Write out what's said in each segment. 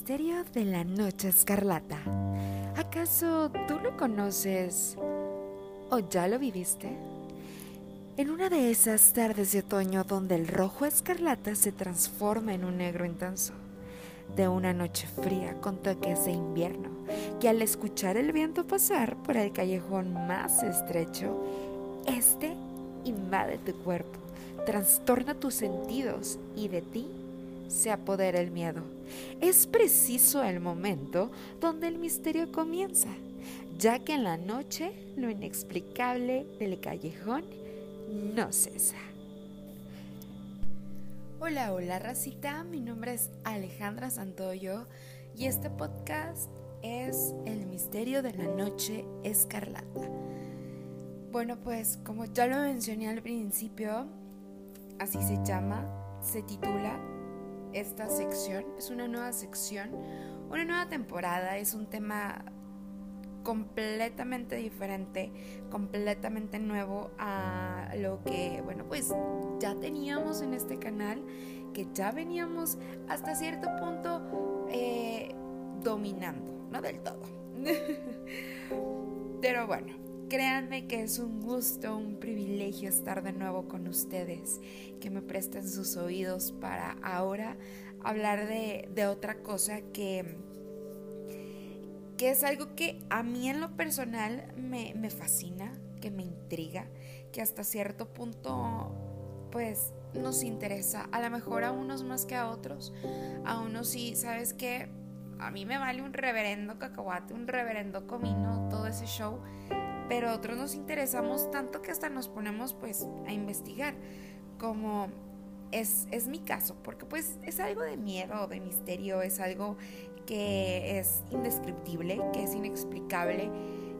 misterio de la noche escarlata. ¿Acaso tú lo conoces o ya lo viviste? En una de esas tardes de otoño donde el rojo escarlata se transforma en un negro intenso, de una noche fría con toques de invierno, que al escuchar el viento pasar por el callejón más estrecho, este invade tu cuerpo, trastorna tus sentidos y de ti se apodera el miedo. Es preciso el momento donde el misterio comienza, ya que en la noche lo inexplicable del callejón no cesa. Hola, hola racita, mi nombre es Alejandra Santoyo y este podcast es El misterio de la noche escarlata. Bueno, pues como ya lo mencioné al principio, así se llama, se titula esta sección. Es una nueva sección, una nueva temporada, es un tema completamente diferente, completamente nuevo a lo que, bueno, pues ya teníamos en este canal, que ya veníamos hasta cierto punto eh, dominando, no del todo. Pero bueno, créanme que es un gusto, un privilegio estar de nuevo con ustedes, que me presten sus oídos para ahora hablar de, otra cosa que que es algo que a mí en lo personal me, fascina, que me intriga, que hasta cierto punto pues nos interesa, a lo mejor a unos más que a otros, a unos sí, ¿sabes qué? A mí me vale un reverendo cacahuate, un reverendo comino, todo ese show, pero otros nos interesamos tanto que hasta nos ponemos pues a investigar, como es, es mi caso, porque pues es algo de miedo, de misterio, es algo que es indescriptible, que es inexplicable,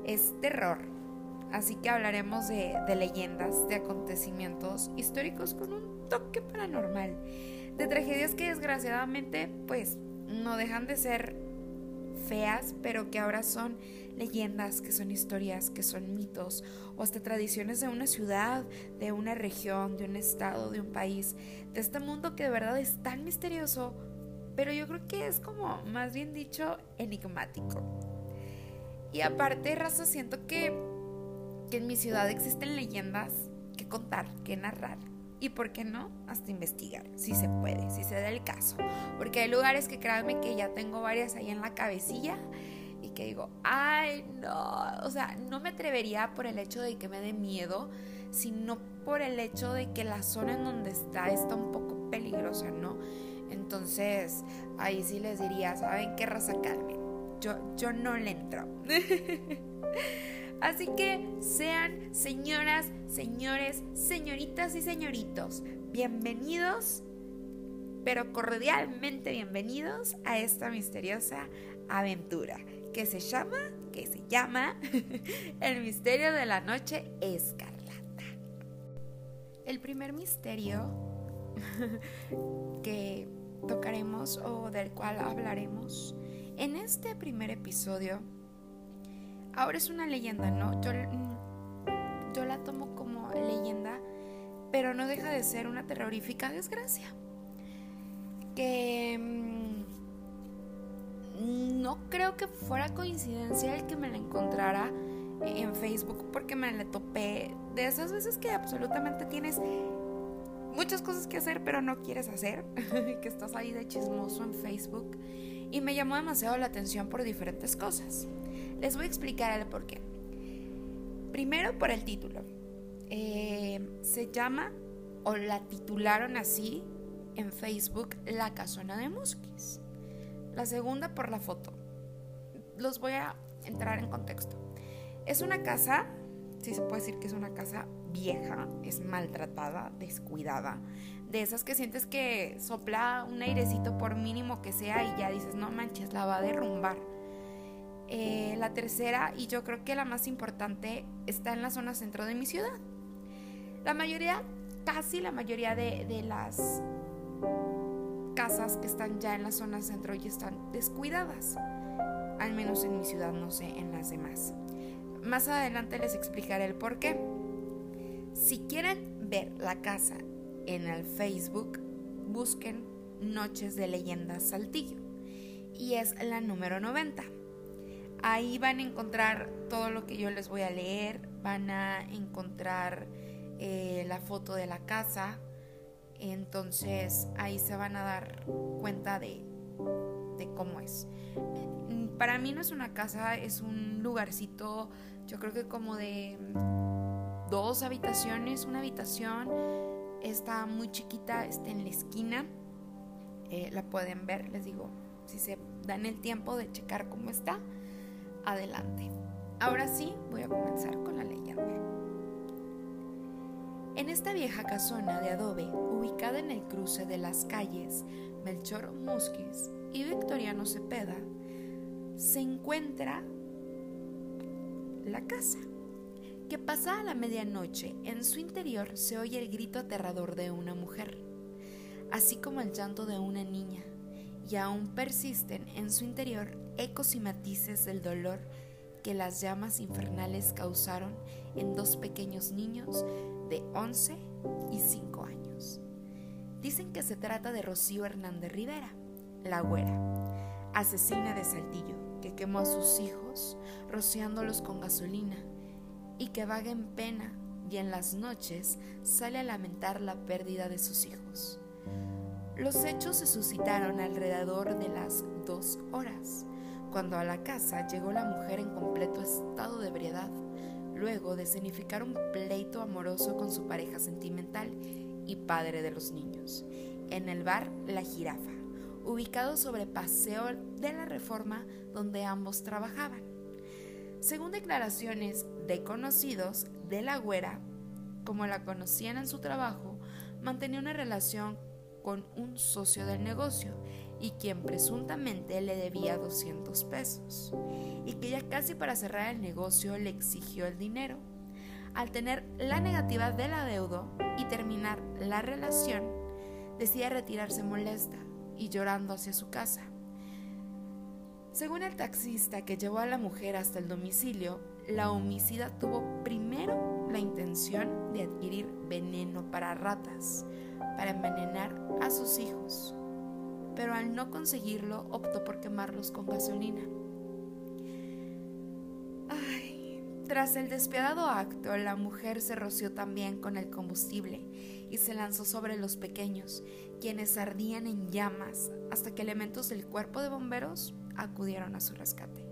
es terror. Así que hablaremos de, leyendas, de acontecimientos históricos con un toque paranormal, de tragedias que desgraciadamente pues no dejan de ser feas, pero que ahora son leyendas, que son historias, que son mitos, o hasta tradiciones de una ciudad, de una región, de un estado, de un país, de este mundo que de verdad es tan misterioso pero yo creo que es como, más bien dicho, enigmático. Y aparte, raza, siento que, que en mi ciudad existen leyendas que contar, que narrar. Y por qué no, hasta investigar, si se puede, si se da el caso. Porque hay lugares que créanme que ya tengo varias ahí en la cabecilla que digo, ay, no, o sea, no me atrevería por el hecho de que me dé miedo, sino por el hecho de que la zona en donde está está un poco peligrosa, ¿no? Entonces, ahí sí les diría, ¿saben qué raza Carmen? Yo, yo no le entro. Así que sean señoras, señores, señoritas y señoritos, bienvenidos, pero cordialmente bienvenidos a esta misteriosa aventura que se llama, que se llama El misterio de la noche escarlata. El primer misterio que tocaremos o del cual hablaremos en este primer episodio. Ahora es una leyenda, ¿no? Yo, mm, yo la tomo como leyenda, pero no deja de ser una terrorífica desgracia. Que mm, no creo que fuera coincidencia el que me la encontrara en Facebook porque me la topé de esas veces que absolutamente tienes muchas cosas que hacer, pero no quieres hacer, que estás ahí de chismoso en Facebook. Y me llamó demasiado la atención por diferentes cosas. Les voy a explicar el por qué. Primero por el título. Eh, se llama, o la titularon así en Facebook, La Casona de Musquis. La segunda por la foto. Los voy a entrar en contexto. Es una casa, si se puede decir que es una casa vieja, es maltratada, descuidada. De esas que sientes que sopla un airecito por mínimo que sea y ya dices, no manches, la va a derrumbar. Eh, la tercera, y yo creo que la más importante, está en la zona centro de mi ciudad. La mayoría, casi la mayoría de, de las casas que están ya en la zona centro ya están descuidadas. Al menos en mi ciudad, no sé, en las demás. Más adelante les explicaré el por qué. Si quieren ver la casa en el Facebook, busquen Noches de Leyendas Saltillo y es la número 90. Ahí van a encontrar todo lo que yo les voy a leer, van a encontrar eh, la foto de la casa, entonces ahí se van a dar cuenta de, cómo es. Para mí no es una casa, es un lugarcito, yo creo que como de dos habitaciones, una habitación está muy chiquita, está en la esquina, eh, la pueden ver, les digo, si se dan el tiempo de checar cómo está, adelante. Ahora sí, voy a comenzar con la leyenda. En esta vieja casona de adobe, ubicada en el cruce de las calles Melchor Musquiz y Victoriano Cepeda, se encuentra la casa que pasada la medianoche en su interior se oye el grito aterrador de una mujer, así como el llanto de una niña, y aún persisten en su interior ecos y matices del dolor que las llamas infernales causaron en dos pequeños niños de 11 y 5 años. Dicen que se trata de Rocío Hernández Rivera, la güera, asesina de Saltillo, que quemó a sus hijos rociándolos con gasolina y que vaga en pena y en las noches sale a lamentar la pérdida de sus hijos. Los hechos se suscitaron alrededor de las dos horas, cuando a la casa llegó la mujer en completo estado de ebriedad, luego de escenificar un pleito amoroso con su pareja sentimental y padre de los niños, en el bar La Jirafa, ubicado sobre Paseo de la Reforma donde ambos trabajaban. Según declaraciones de conocidos de la güera, como la conocían en su trabajo, mantenía una relación con un socio del negocio y quien presuntamente le debía 200 pesos y que ya casi para cerrar el negocio le exigió el dinero. Al tener la negativa del adeudo y terminar la relación, decide retirarse molesta y llorando hacia su casa. Según el taxista que llevó a la mujer hasta el domicilio, la homicida tuvo primero la intención de adquirir veneno para ratas, para envenenar a sus hijos, pero al no conseguirlo optó por quemarlos con gasolina. Tras el despiadado acto, la mujer se roció también con el combustible y se lanzó sobre los pequeños, quienes ardían en llamas hasta que elementos del cuerpo de bomberos acudieron a su rescate.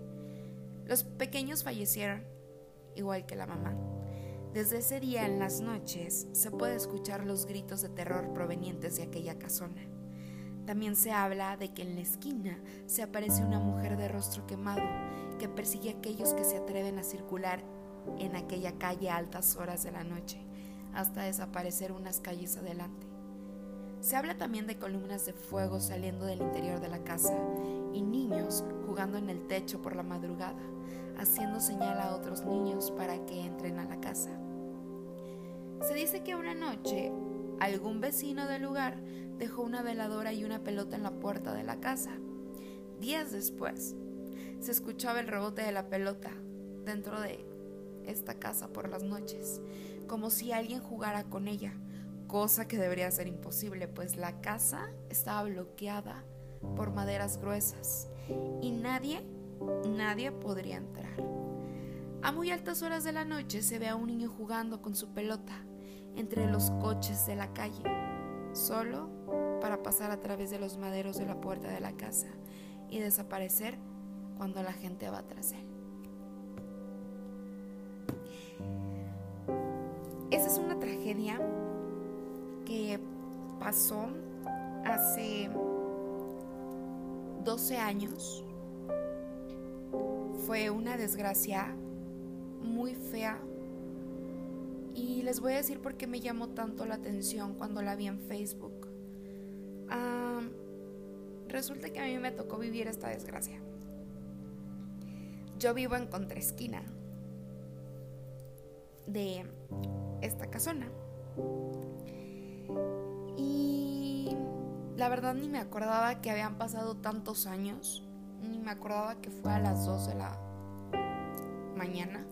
Los pequeños fallecieron, igual que la mamá. Desde ese día en las noches se puede escuchar los gritos de terror provenientes de aquella casona. También se habla de que en la esquina se aparece una mujer de rostro quemado que persigue a aquellos que se atreven a circular en aquella calle a altas horas de la noche, hasta desaparecer unas calles adelante. Se habla también de columnas de fuego saliendo del interior de la casa y niños jugando en el techo por la madrugada, haciendo señal a otros niños para que entren a la casa. Se dice que una noche algún vecino del lugar dejó una veladora y una pelota en la puerta de la casa. Días después, se escuchaba el rebote de la pelota dentro de esta casa por las noches, como si alguien jugara con ella cosa que debería ser imposible, pues la casa estaba bloqueada por maderas gruesas y nadie, nadie podría entrar. A muy altas horas de la noche se ve a un niño jugando con su pelota entre los coches de la calle, solo para pasar a través de los maderos de la puerta de la casa y desaparecer cuando la gente va tras él. Esa es una tragedia que pasó hace 12 años. Fue una desgracia muy fea. Y les voy a decir por qué me llamó tanto la atención cuando la vi en Facebook. resulta que a mí me tocó vivir esta desgracia. Yo vivo en contraesquina de esta casona. Y la verdad ni me acordaba que habían pasado tantos años, ni me acordaba que fue a las 2 de la mañana.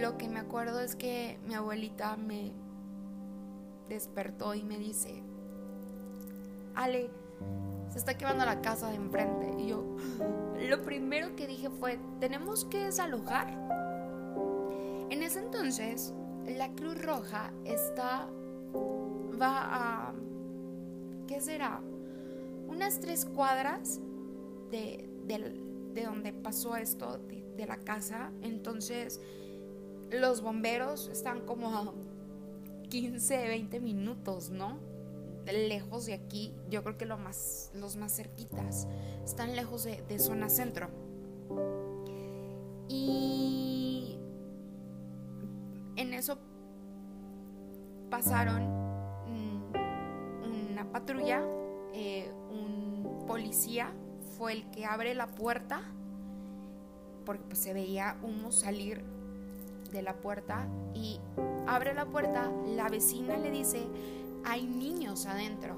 lo que me acuerdo es que mi abuelita me despertó y me dice, Ale, se está quemando la casa de enfrente. Y yo, lo primero que dije fue, tenemos que desalojar. En ese entonces, la Cruz Roja está, va a, ¿qué será? Unas tres cuadras de, de donde pasó esto, de, de la casa. Entonces, los bomberos están como a 15, 20 minutos, ¿no? Lejos de aquí, yo creo que lo más, los más cerquitas, están lejos de, zona centro. Y en eso pasaron una patrulla, eh, un policía fue el que abre la puerta, porque pues se veía humo salir de la puerta y abre la puerta, la vecina le dice, hay niños adentro.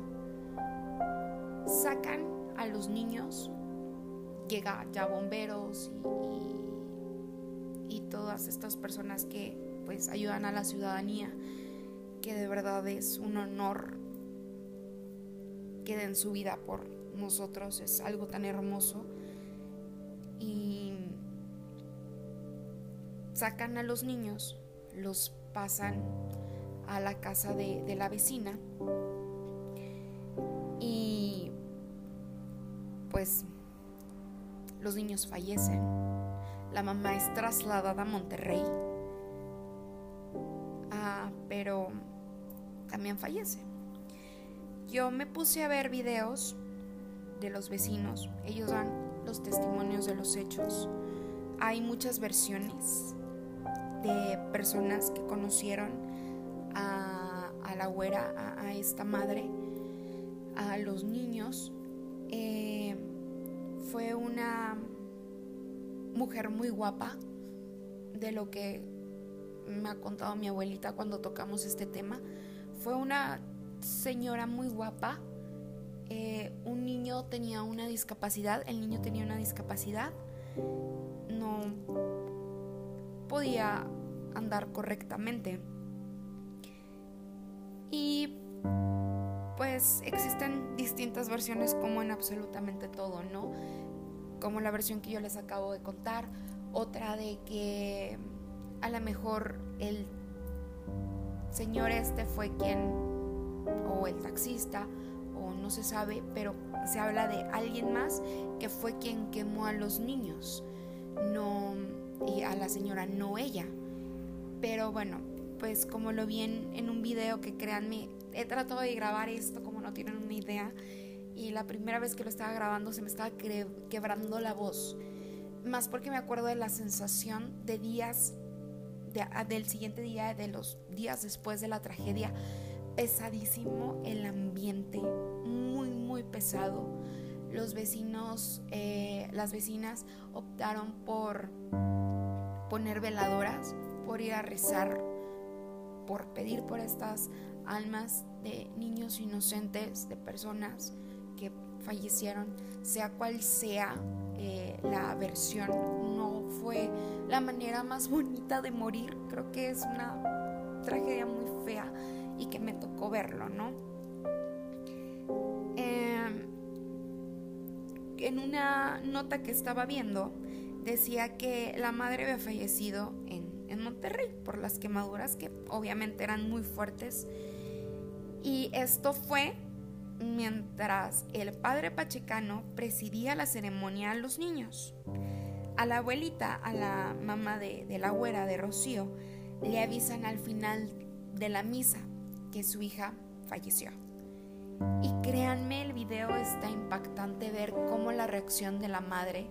Sacan a los niños, llega ya bomberos y, todas estas personas que pues ayudan a la ciudadanía, que de verdad es un honor que den su vida por nosotros, es algo tan hermoso. Y sacan a los niños, los pasan a la casa de, la vecina y pues los niños fallecen. La mamá es trasladada a Monterrey, ah, pero también fallece. Yo me puse a ver videos de los vecinos, ellos dan los testimonios de los hechos. Hay muchas versiones de personas que conocieron a, la güera, a, esta madre, a los niños. Eh, fue una mujer muy guapa, de lo que me ha contado mi abuelita cuando tocamos este tema. Fue una señora muy guapa. Eh, un niño tenía una discapacidad, el niño tenía una discapacidad, no podía andar correctamente. Y pues existen distintas versiones como en absolutamente todo, ¿no? Como la versión que yo les acabo de contar, otra de que a lo mejor el señor este fue quien, o el taxista, o no se sabe, pero se habla de alguien más que fue quien quemó a los niños, no, y a la señora, no ella. Pero bueno, pues como lo vi en, un video que créanme, he tratado de grabar esto como no tienen una idea y la primera vez que lo estaba grabando se me estaba quebrando la voz, más porque me acuerdo de la sensación de días, del siguiente día, de los días después de la tragedia, pesadísimo el ambiente, muy, muy pesado. Los vecinos, eh, las vecinas optaron por poner veladoras, por ir a rezar por pedir por estas almas de niños inocentes, de personas que fallecieron, sea cual sea eh, la versión, no fue la manera más bonita de morir. Creo que es una tragedia muy fea y que me tocó verlo, ¿no? Em, en una nota que estaba viendo, decía que la madre había fallecido en Monterrey por las quemaduras que obviamente eran muy fuertes. Y esto fue mientras el padre Pachecano presidía la ceremonia a los niños. A la abuelita, a la mamá de, la güera de Rocío, le avisan al final de la misa que su hija falleció. Y créanme, el video está impactante ver cómo la reacción de la madre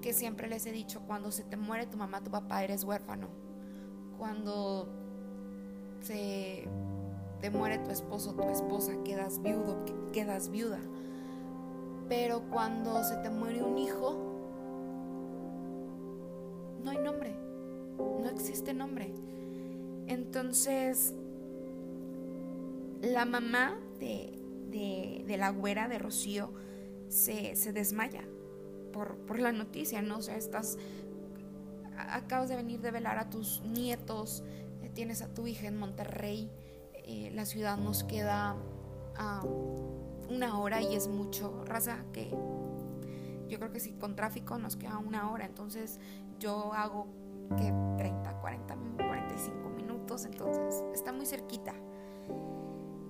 que siempre les he dicho, cuando se te muere tu mamá, tu papá, eres huérfano. Cuando se te muere tu esposo, tu esposa, quedas viudo, quedas viuda. Pero cuando se te muere un hijo, no hay nombre, no existe nombre. Entonces, la mamá de, la güera de Rocío se, se desmaya por, la noticia, ¿no? O sea, estás acabas de venir de velar a tus nietos, eh, tienes a tu hija en Monterrey, eh, la ciudad nos queda una hora y es mucho, raza, que yo creo que si con tráfico nos queda una hora, entonces yo hago que 30, 40, 45 minutos, entonces está muy cerquita.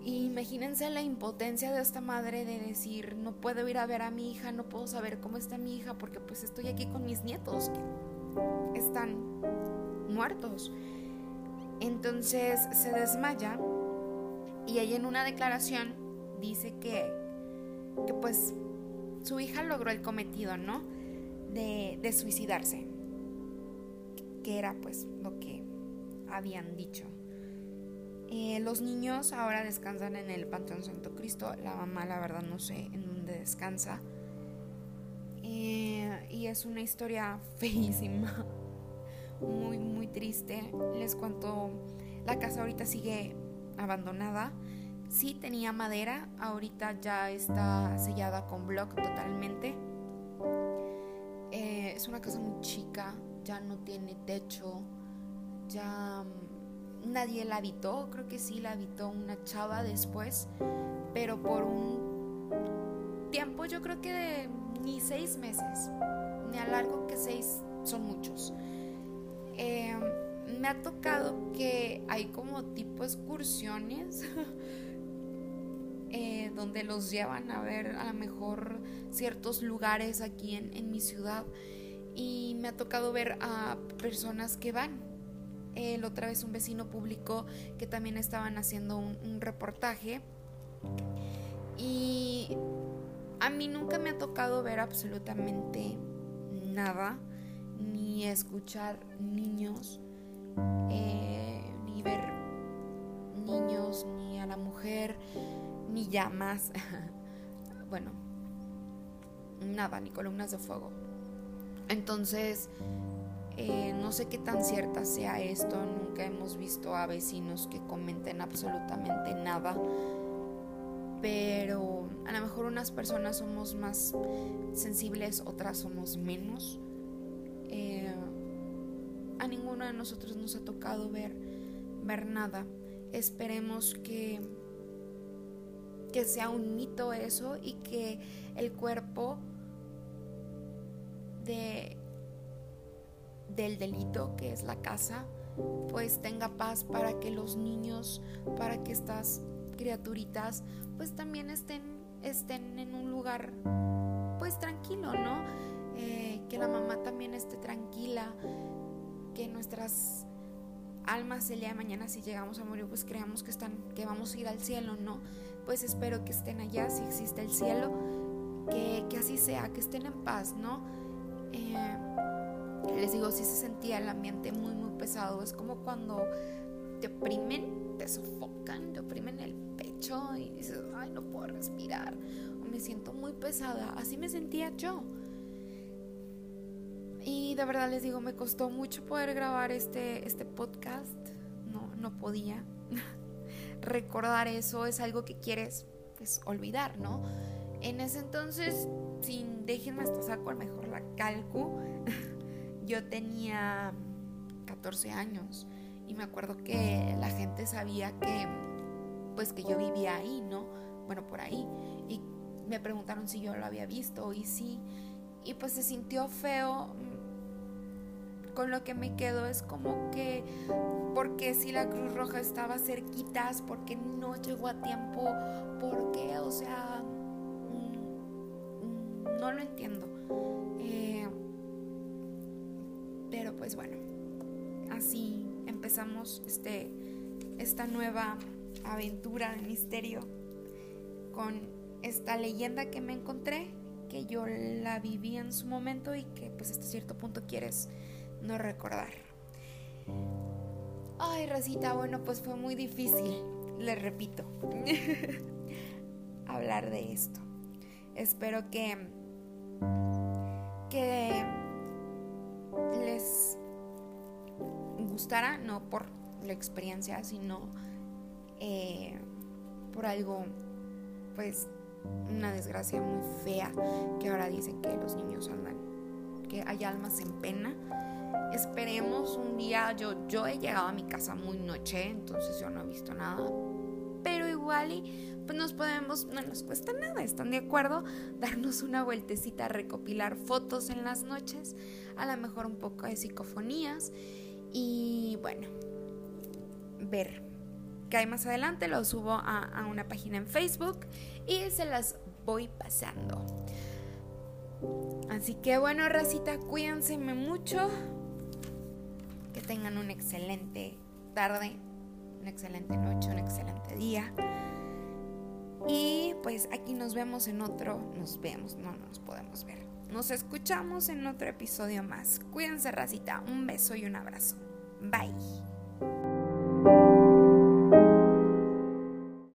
imagínense la impotencia de esta madre de decir, no puedo ir a ver a mi hija, no puedo saber cómo está mi hija porque pues estoy aquí con mis nietos están muertos. Entonces se desmaya y ella en una declaración dice que, que pues su hija logró el cometido, ¿no? De, de suicidarse, que era pues lo que habían dicho. Eh, los niños ahora descansan en el Panteón Santo Cristo. La mamá, la verdad, no sé en dónde descansa. Eh, y es una historia feísima, muy, muy triste. Les cuento, la casa ahorita sigue abandonada. Sí tenía madera, ahorita ya está sellada con block totalmente. Eh, es una casa muy chica, ya no tiene techo, ya mm, nadie la habitó, creo que sí la habitó una chava después, pero por un tiempo, yo creo que ni seis meses, ni a largo que seis son muchos. Eh, me ha tocado que hay como tipo excursiones eh, donde los llevan a ver a lo mejor ciertos lugares aquí en, mi ciudad y me ha tocado ver a personas que van. El otra vez un vecino publicó que también estaban haciendo un reportaje y a mí nunca me ha tocado ver absolutamente nada ni escuchar niños eh, ni ver niños, ni a la mujer, ni llamas, bueno, nada, ni columnas de fuego. Entonces, eh, no sé qué tan cierta sea esto, nunca hemos visto a vecinos que comenten absolutamente nada, pero a lo mejor unas personas somos más sensibles, otras somos menos. Eh, a ninguno de nosotros nos ha tocado ver, ver nada. Esperemos que, que sea un mito eso y que el cuerpo de, del delito que es la casa pues tenga paz para que los niños, para que estas criaturitas pues también estén, estén en un lugar pues tranquilo, ¿no? Eh, que la mamá también esté tranquila, que nuestras almas el día de mañana si llegamos a morir pues creamos que están que vamos a ir al cielo no pues espero que estén allá si existe el cielo que, así sea que estén en paz no eh, les digo si se sentía el ambiente muy muy pesado. Es como cuando oprimen te sofocan te oprimen el pecho y dices ay no puedo respirar o me siento muy pesada así me sentía yo y de verdad les digo, me costó mucho poder grabar este, este podcast. No, no podía. Recordar eso es algo que quieres pues olvidar, ¿no? En ese entonces, sin déjenme hasta saco mejor la calcu, yo tenía 14 años y me acuerdo que la gente sabía que pues que yo vivía ahí, ¿no? Bueno, por ahí. Y me preguntaron si yo lo había visto y sí. Y pues se sintió feo con lo que me quedo es como que, porque si la Cruz Roja estaba cerquitas, porque no llegó a tiempo, porque, o sea, mm, no lo entiendo. Eh, pero pues bueno, así empezamos este, esta nueva aventura de misterio con esta leyenda que me encontré, que yo la viví en su momento y que pues hasta cierto punto quieres no recordar. Ay, Rosita, bueno, pues fue muy difícil, le repito, hablar de esto. Espero que, que les no por la experiencia, sino eh, por algo, pues, una desgracia muy fea, que ahora dicen que los niños andan, que hay almas en pena esperemos un día, yo, yo he llegado a mi casa muy noche, entonces yo no he visto nada, pero igual y pues nos podemos, no nos cuesta nada, ¿están de acuerdo? Darnos una vueltecita, recopilar fotos en las noches, a lo mejor un poco de psicofonías y bueno, ver qué hay más adelante, lo subo a, a una página en Facebook y se las voy pasando. Así que bueno, racita, cuídense mucho. Que tengan una excelente tarde, una excelente noche, un excelente día. Y pues aquí nos vemos en otro, nos vemos, no nos podemos ver. Nos escuchamos en otro episodio más. Cuídense, racita. Un beso y un abrazo. Bye.